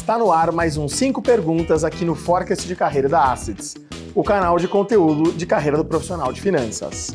Está no ar mais um 5 perguntas aqui no Forecast de Carreira da Assets, o canal de conteúdo de carreira do profissional de finanças.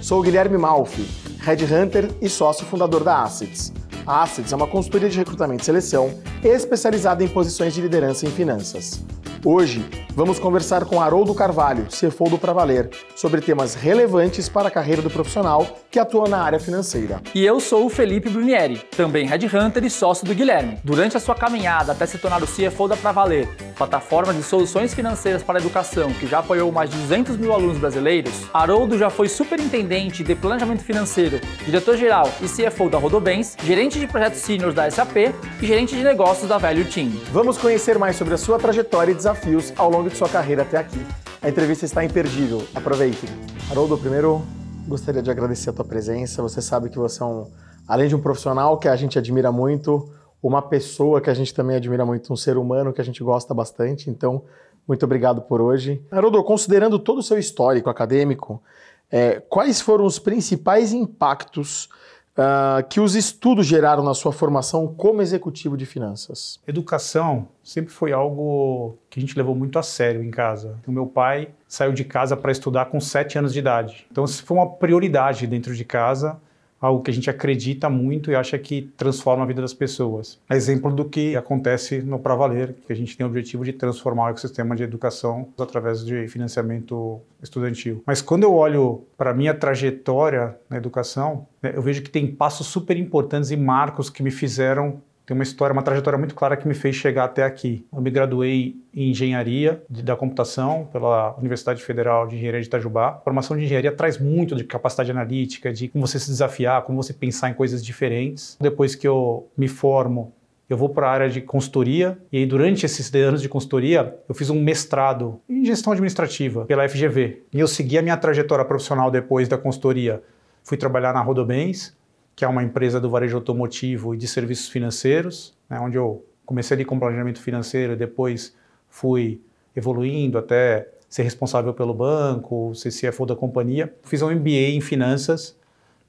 Sou Guilherme Malfi, Headhunter e sócio fundador da Assets. A Assets é uma consultoria de recrutamento e seleção especializada em posições de liderança em finanças. Hoje, vamos conversar com Haroldo Carvalho, CFO do Pravaler, sobre temas relevantes para a carreira do profissional que atua na área financeira. E eu sou o Felipe Brunieri, também Headhunter e sócio do Guilherme. Durante a sua caminhada até se tornar o CFO da Pravaler, plataforma de soluções financeiras para a educação que já apoiou mais de 200 mil alunos brasileiros, Haroldo já foi superintendente de planejamento financeiro, diretor-geral e CFO da Rodobens, gerente de projetos seniors da SAP e gerente de negócios da Value Team. Vamos conhecer mais sobre a sua trajetória e desafios ao longo de sua carreira até aqui. A entrevista está imperdível. Aproveitem. Haroldo, primeiro gostaria de agradecer a tua presença. Você sabe que você é um, além de um profissional que a gente admira muito, uma pessoa que a gente também admira muito, um ser humano que a gente gosta bastante. Então, muito obrigado por hoje. Haroldo, considerando todo o seu histórico acadêmico, é, quais foram os principais impactos uh, que os estudos geraram na sua formação como executivo de finanças? Educação sempre foi algo que a gente levou muito a sério em casa. O meu pai saiu de casa para estudar com 7 anos de idade. Então, isso foi uma prioridade dentro de casa algo que a gente acredita muito e acha que transforma a vida das pessoas. É exemplo do que acontece no Pra Valer, que a gente tem o objetivo de transformar o ecossistema de educação através de financiamento estudantil. Mas quando eu olho para a minha trajetória na educação, né, eu vejo que tem passos super importantes e marcos que me fizeram tem uma história, uma trajetória muito clara que me fez chegar até aqui. Eu me graduei em engenharia da computação pela Universidade Federal de Engenharia de Itajubá. A formação de engenharia traz muito de capacidade analítica, de como você se desafiar, como você pensar em coisas diferentes. Depois que eu me formo, eu vou para a área de consultoria e aí durante esses anos de consultoria eu fiz um mestrado em gestão administrativa pela FGV e eu segui a minha trajetória profissional depois da consultoria. Fui trabalhar na Rodobens, que é uma empresa do varejo automotivo e de serviços financeiros, né, onde eu comecei ali com planejamento financeiro depois fui evoluindo até ser responsável pelo banco, ser CFO da companhia. Fiz um MBA em finanças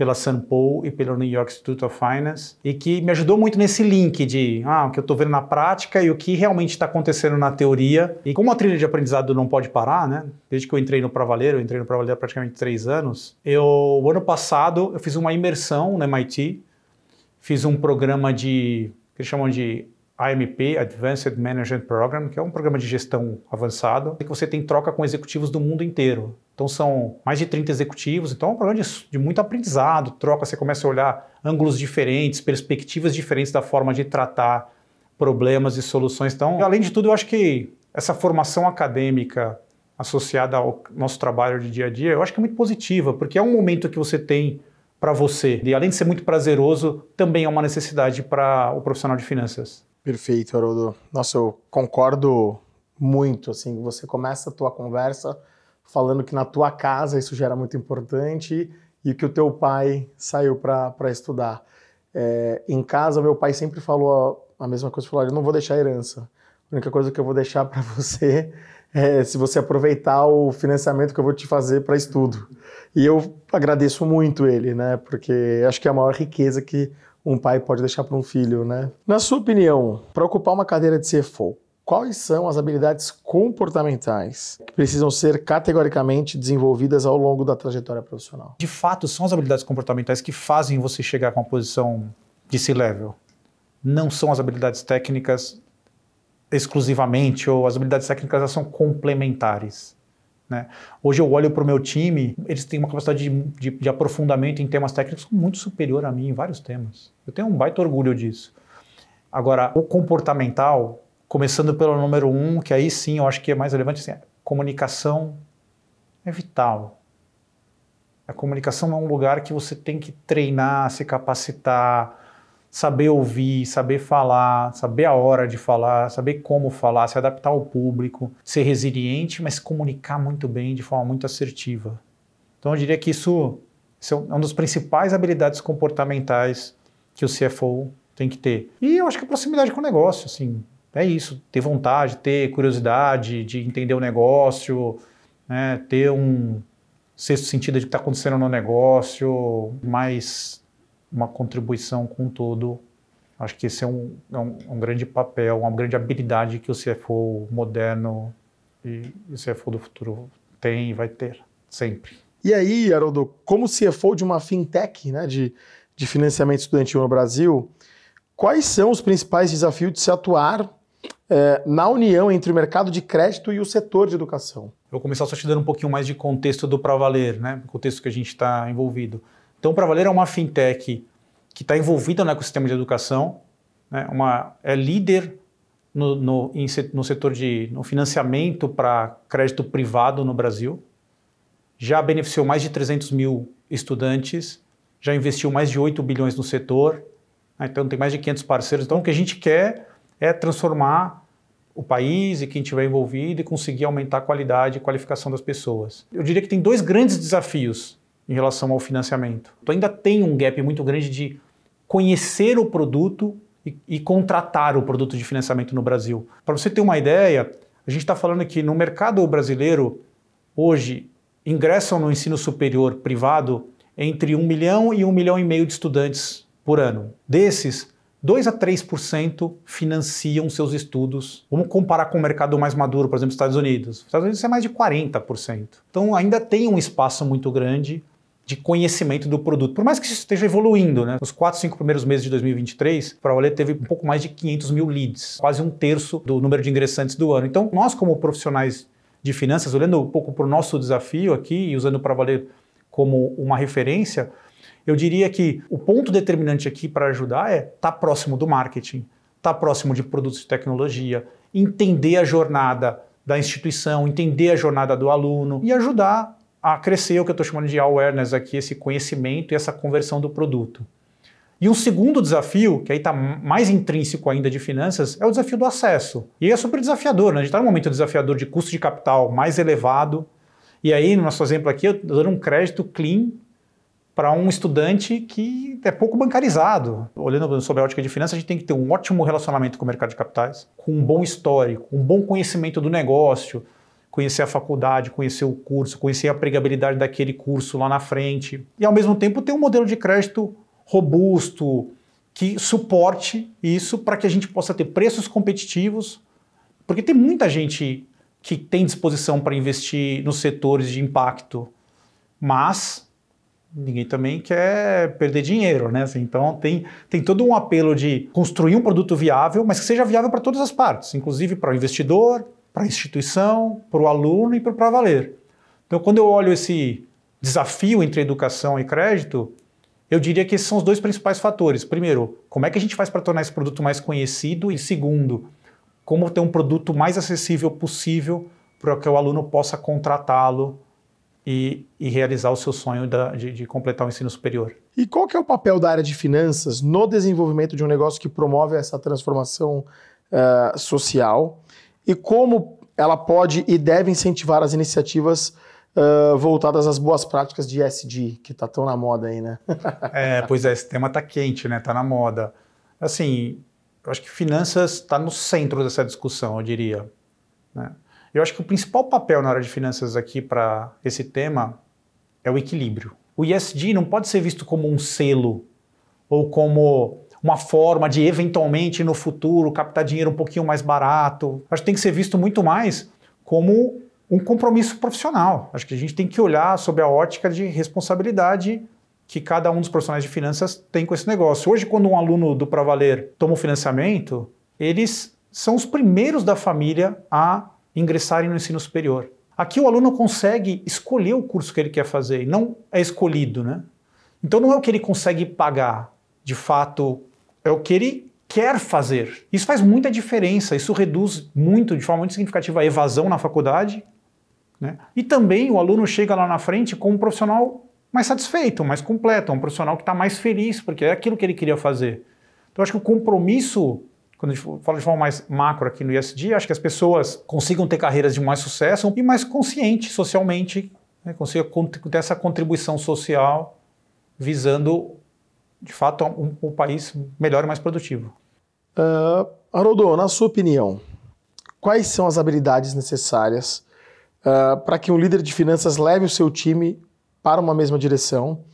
pela. Paul e pelo New York Institute of Finance e que me ajudou muito nesse link de ah, o que eu estou vendo na prática e o que realmente está acontecendo na teoria. E como a trilha de aprendizado não pode parar, né? Desde que eu entrei no Pravaleiro, eu entrei no Pravaleiro há praticamente três anos, eu, o ano passado, eu fiz uma imersão no MIT, fiz um programa de, que eles chamam de AMP, Advanced Management Program, que é um programa de gestão avançado, que você tem troca com executivos do mundo inteiro. Então são mais de 30 executivos, então é um programa de, de, muito aprendizado, troca, você começa a olhar ângulos diferentes, perspectivas diferentes da forma de tratar problemas e soluções. Então, além de tudo, eu acho que essa formação acadêmica associada ao nosso trabalho de dia a dia, eu acho que é muito positiva, porque é um momento que você tem para você. E além de ser muito prazeroso, também é uma necessidade para o profissional de finanças. Perfeito, Haroldo. Nossa, eu concordo muito. Assim, você começa a tua conversa falando que na tua casa isso já era muito importante e que o teu pai saiu para estudar. É, em casa, meu pai sempre falou a, a mesma coisa, falou, eu não vou deixar herança. A única coisa que eu vou deixar para você é se você aproveitar o financiamento que eu vou te fazer para estudo. E eu agradeço muito ele, né? Porque acho que é a maior riqueza que um pai pode deixar para um filho, né? Na sua opinião, para ocupar uma cadeira de CFO, quais são as habilidades comportamentais que precisam ser categoricamente desenvolvidas ao longo da trajetória profissional? De fato, são as habilidades comportamentais que fazem você chegar com uma posição de C-level. Não são as habilidades técnicas exclusivamente, ou as habilidades técnicas são complementares. Né? Hoje eu olho para o meu time, eles têm uma capacidade de, de, de, aprofundamento em temas técnicos muito superior a mim em vários temas. Eu tenho um baita orgulho disso. Agora, o comportamental, começando pelo número um, que aí sim eu acho que é mais relevante, assim, comunicação é vital. A comunicação é um lugar que você tem que treinar, se capacitar, saber ouvir, saber falar, saber a hora de falar, saber como falar, se adaptar ao público, ser resiliente, mas comunicar muito bem de forma muito assertiva. Então eu diria que isso, isso é uma das principais habilidades comportamentais que o CFO tem que ter. E eu acho que a proximidade com o negócio, assim, é isso, ter vontade, ter curiosidade de entender o negócio, né, ter um sexto sentido de que está acontecendo no negócio, mais uma contribuição com todo Acho que esse é um, é um, um, grande papel, uma grande habilidade que o CFO moderno e o CFO do futuro tem e vai ter, sempre. E aí, Haroldo, como CFO de uma fintech né, de, de financiamento estudantil no Brasil, quais são os principais desafios de se atuar é, na união entre o mercado de crédito e o setor de educação? Eu vou começar só te dando um pouquinho mais de contexto do Pravaler, né? o contexto que a gente está envolvido. Então, o Pravaler é uma fintech que está envolvida no ecossistema de educação, né, uma, é líder no, no, em, no setor de no financiamento para crédito privado no Brasil, já beneficiou mais de 300 mil estudantes, já investiu mais de 8 bilhões no setor, né, então tem mais de 500 parceiros. Então o que a gente quer é transformar o país e quem estiver envolvido e conseguir aumentar a qualidade e qualificação das pessoas. Eu diria que tem dois grandes desafios em relação ao financiamento. Tu ainda tem um gap muito grande de conhecer o produto e, e contratar o produto de financiamento no Brasil. Para você ter uma ideia, a gente está falando que no mercado brasileiro, hoje, ingressam no ensino superior privado entre 1 milhão e 1 milhão e meio de estudantes por ano. Desses, 2 a 3% financiam seus estudos. Vamos comparar com o mercado mais maduro, por exemplo, Estados Unidos. Estados Unidos é mais de 40%. Então ainda tem um espaço muito grande de conhecimento do produto. Por mais que isso esteja evoluindo, né? Nos quatro, cinco primeiros meses de 2023, a Pravaler teve um pouco mais de 500 mil leads, quase um terço do número de ingressantes do ano. Então, nós como profissionais de finanças, olhando um pouco para o nosso desafio aqui e usando o Pravaler como uma referência, eu diria que o ponto determinante aqui para ajudar é estar tá próximo do marketing, estar tá próximo de produtos de tecnologia, entender a jornada da instituição, entender a jornada do aluno e ajudar a crescer o que eu estou chamando de awareness aqui, esse conhecimento e essa conversão do produto. E um segundo desafio, que aí está mais intrínseco ainda de finanças, é o desafio do acesso. E é super desafiador, né? A gente está num momento desafiador de custo de capital mais elevado. E aí, no nosso exemplo aqui, eu estou dando um crédito clean para um estudante que é pouco bancarizado. Olhando sobre a ótica de finanças, a gente tem que ter um ótimo relacionamento com o mercado de capitais, com um bom histórico, um bom conhecimento do negócio, conhecer a faculdade, conhecer o curso, conhecer a pregabilidade daquele curso lá na frente. E ao mesmo tempo ter um modelo de crédito robusto, que suporte isso para que a gente possa ter preços competitivos, porque tem muita gente que tem disposição para investir nos setores de impacto, mas ninguém também quer perder dinheiro, né? Assim, então tem, tem todo um apelo de construir um produto viável, mas que seja viável para todas as partes, inclusive para o investidor, para a instituição, para o aluno e para o para valer. Então, quando eu olho esse desafio entre educação e crédito, eu diria que esses são os dois principais fatores. Primeiro, como é que a gente faz para tornar esse produto mais conhecido? E segundo, como ter um produto mais acessível possível para que o aluno possa contratá-lo e, e, realizar o seu sonho da, de, de, completar o ensino superior. E qual que é o papel da área de finanças no desenvolvimento de um negócio que promove essa transformação uh, social? E como ela pode e deve incentivar as iniciativas uh, voltadas às boas práticas de ESG, que está tão na moda aí, né? é, pois é, esse tema está quente, né? Está na moda. Assim, eu acho que finanças está no centro dessa discussão, eu diria. Né? Eu acho que o principal papel na área de finanças aqui para esse tema é o equilíbrio. O ESG não pode ser visto como um selo ou como uma forma de eventualmente no futuro captar dinheiro um pouquinho mais barato. Acho que tem que ser visto muito mais como um compromisso profissional. Acho que a gente tem que olhar sob a ótica de responsabilidade que cada um dos profissionais de finanças tem com esse negócio. Hoje, quando um aluno do Pravaler toma o financiamento, eles são os primeiros da família a ingressarem no ensino superior. Aqui o aluno consegue escolher o curso que ele quer fazer não é escolhido, né? Então não é o que ele consegue pagar, de fato é o que ele quer fazer. Isso faz muita diferença, isso reduz muito, de forma muito significativa, a evasão na faculdade. Né? E também o aluno chega lá na frente com um profissional mais satisfeito, mais completo, um profissional que está mais feliz, porque é aquilo que ele queria fazer. Então, acho que o compromisso, quando a gente fala de forma mais macro aqui no ISD, acho que as pessoas consigam ter carreiras de mais sucesso e mais conscientes socialmente, né? ter essa contribuição social visando de fato, um, um país melhor e mais produtivo. Uh, Haroldo, na sua opinião, quais são as habilidades necessárias uh, para que um líder de finanças leve o seu time para uma mesma direção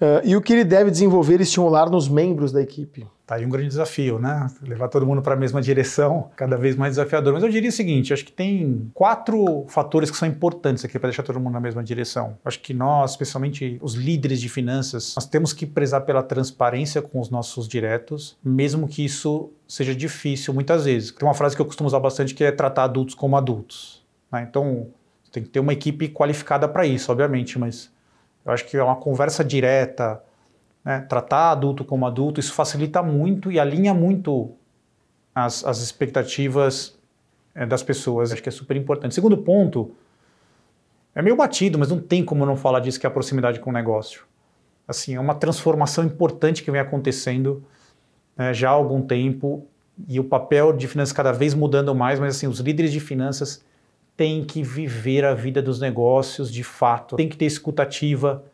Uh, e o que ele deve desenvolver e estimular nos membros da equipe? Tá aí um grande desafio, né? Levar todo mundo para a mesma direção, cada vez mais desafiador. Mas eu diria o seguinte: acho que tem quatro fatores que são importantes aqui para deixar todo mundo na mesma direção. Acho que nós, especialmente os líderes de finanças, nós temos que prezar pela transparência com os nossos diretos, mesmo que isso seja difícil muitas vezes. Tem uma frase que eu costumo usar bastante que é tratar adultos como adultos. Né? Então, tem que ter uma equipe qualificada para isso, obviamente, mas eu acho que é uma conversa direta né, tratar adulto como adulto, isso facilita muito e alinha muito as, as expectativas é, das pessoas. Acho que é super importante. Segundo ponto, é meio batido, mas não tem como não falar disso, que é a proximidade com o negócio. Assim, é uma transformação importante que vem acontecendo né, já há algum tempo e o papel de finanças cada vez mudando mais, mas assim, os líderes de finanças têm que viver a vida dos negócios de fato, tem que ter escutativa,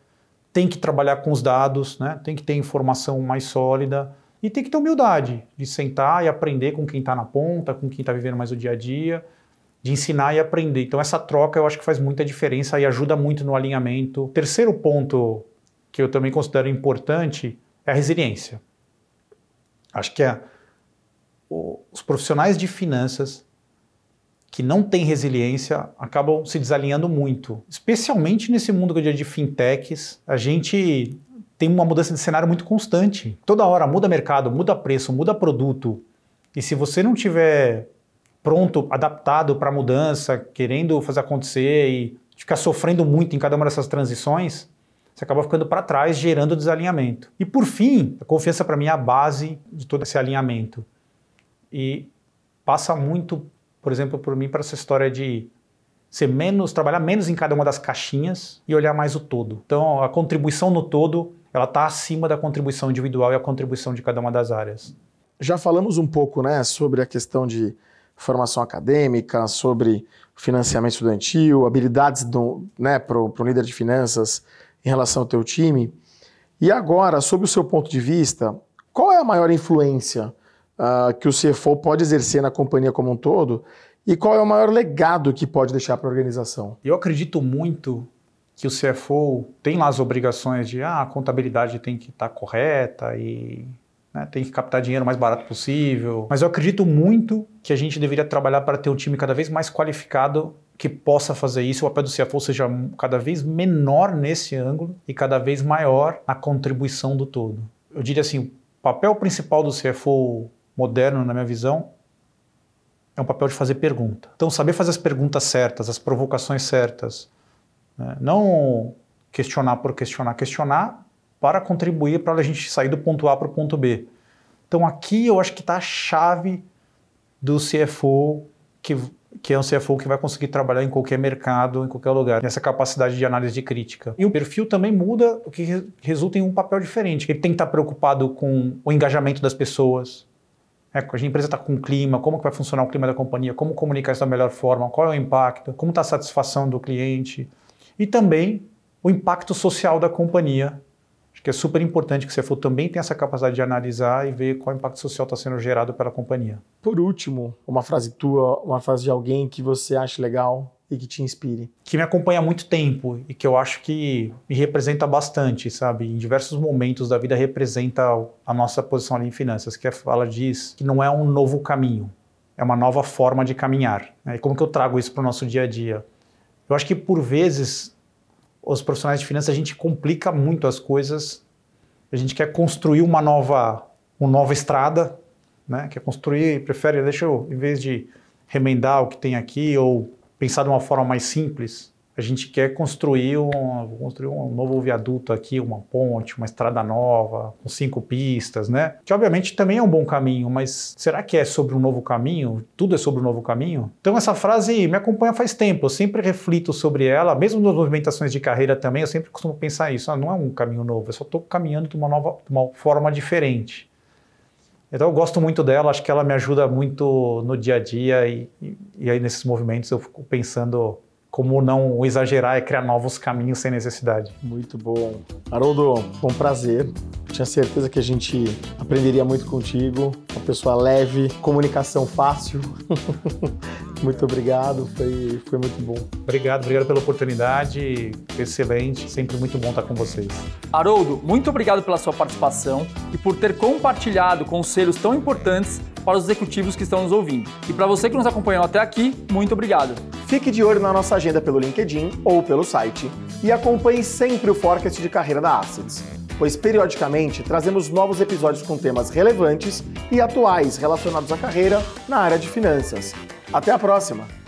tem que trabalhar com os dados, né? tem que ter informação mais sólida e tem que ter humildade de sentar e aprender com quem está na ponta, com quem está vivendo mais o dia a dia, de ensinar e aprender. Então essa troca eu acho que faz muita diferença e ajuda muito no alinhamento. Terceiro ponto que eu também considero importante é a resiliência. Acho que é, os profissionais de finanças que não têm resiliência acabam se desalinhando muito. Especialmente nesse mundo que é de fintechs, a gente tem uma mudança de cenário muito constante. Toda hora muda mercado, muda preço, muda produto. E se você não tiver pronto, adaptado para a mudança, querendo fazer acontecer e ficar sofrendo muito em cada uma dessas transições, você acaba ficando para trás, gerando desalinhamento. E por fim, a confiança para mim é a base de todo esse alinhamento. E passa muito por exemplo, por mim, para essa história de ser menos, trabalhar menos em cada uma das caixinhas e olhar mais o todo. Então, a contribuição no todo, ela está acima da contribuição individual e a contribuição de cada uma das áreas. Já falamos um pouco, né, sobre a questão de formação acadêmica, sobre financiamento estudantil, habilidades né, para o líder de finanças em relação ao teu time. E agora, sob o seu ponto de vista, qual é a maior influência uh, que o CFO pode exercer na companhia como um todo e qual é o maior legado que pode deixar para a organização? Eu acredito muito que o CFO tem lá as obrigações de ah, a contabilidade tem que estar tá correta e né, tem que captar dinheiro o mais barato possível. Mas eu acredito muito que a gente deveria trabalhar para ter um time cada vez mais qualificado que possa fazer isso, o papel do CFO seja cada vez menor nesse ângulo e cada vez maior na contribuição do todo. Eu diria assim, o papel principal do CFO moderno, na minha visão, é um papel de fazer pergunta. Então, saber fazer as perguntas certas, as provocações certas. Né? Não questionar por questionar, questionar para contribuir para a gente sair do ponto A para o ponto B. Então, aqui eu acho que está a chave do CFO, que, que é um CFO que vai conseguir trabalhar em qualquer mercado, em qualquer lugar, nessa capacidade de análise de crítica. E o perfil também muda, o que resulta em um papel diferente. Ele tem que estar preocupado com o engajamento das pessoas, é, a empresa está com o clima, como que vai funcionar o clima da companhia, como comunicar isso da melhor forma, qual é o impacto, como está a satisfação do cliente e também o impacto social da companhia. Acho que é super importante que você for também tenha essa capacidade de analisar e ver qual impacto social está sendo gerado pela companhia. Por último, uma frase tua, uma frase de alguém que você acha legal e que te inspire? Que me acompanha há muito tempo e que eu acho que me representa bastante, sabe? Em diversos momentos da vida representa a nossa posição ali em finanças, que ela diz que não é um novo caminho, é uma nova forma de caminhar. Né? E como que eu trago isso para o nosso dia a dia? Eu acho que por vezes os profissionais de finanças a gente complica muito as coisas. A gente quer construir uma nova, uma nova estrada, né? Quer construir, prefere, deixa eu, em vez de remendar o que tem aqui ou pensar de uma forma mais simples, a gente quer construir um, construir um novo viaduto aqui, uma ponte, uma estrada nova, com cinco pistas, né? Que obviamente também é um bom caminho, mas será que é sobre um novo caminho? Tudo é sobre um novo caminho? Então essa frase me acompanha faz tempo, eu sempre reflito sobre ela, mesmo nas movimentações de carreira também, eu sempre costumo pensar isso, ah, não é um caminho novo, eu só estou caminhando de uma nova, de uma forma diferente. Então eu gosto muito dela, acho que ela me ajuda muito no dia a dia e, e, e aí nesses movimentos eu fico pensando como não exagerar e criar novos caminhos sem necessidade. Muito bom. Haroldo, foi um prazer. Tinha certeza que a gente aprenderia muito contigo. Uma pessoa leve, comunicação fácil. muito obrigado, foi, foi muito bom. Obrigado, obrigado pela oportunidade. Excelente, sempre muito bom estar com vocês. Haroldo, muito obrigado pela sua participação e por ter compartilhado conselhos tão importantes para os executivos que estão nos ouvindo. E para você que nos acompanhou até aqui, muito obrigado. Fique de olho na nossa agenda pelo LinkedIn ou pelo site e acompanhe sempre o Forecast de Carreira da Assets, pois periodicamente trazemos novos episódios com temas relevantes e atuais relacionados à carreira na área de finanças. Até a próxima!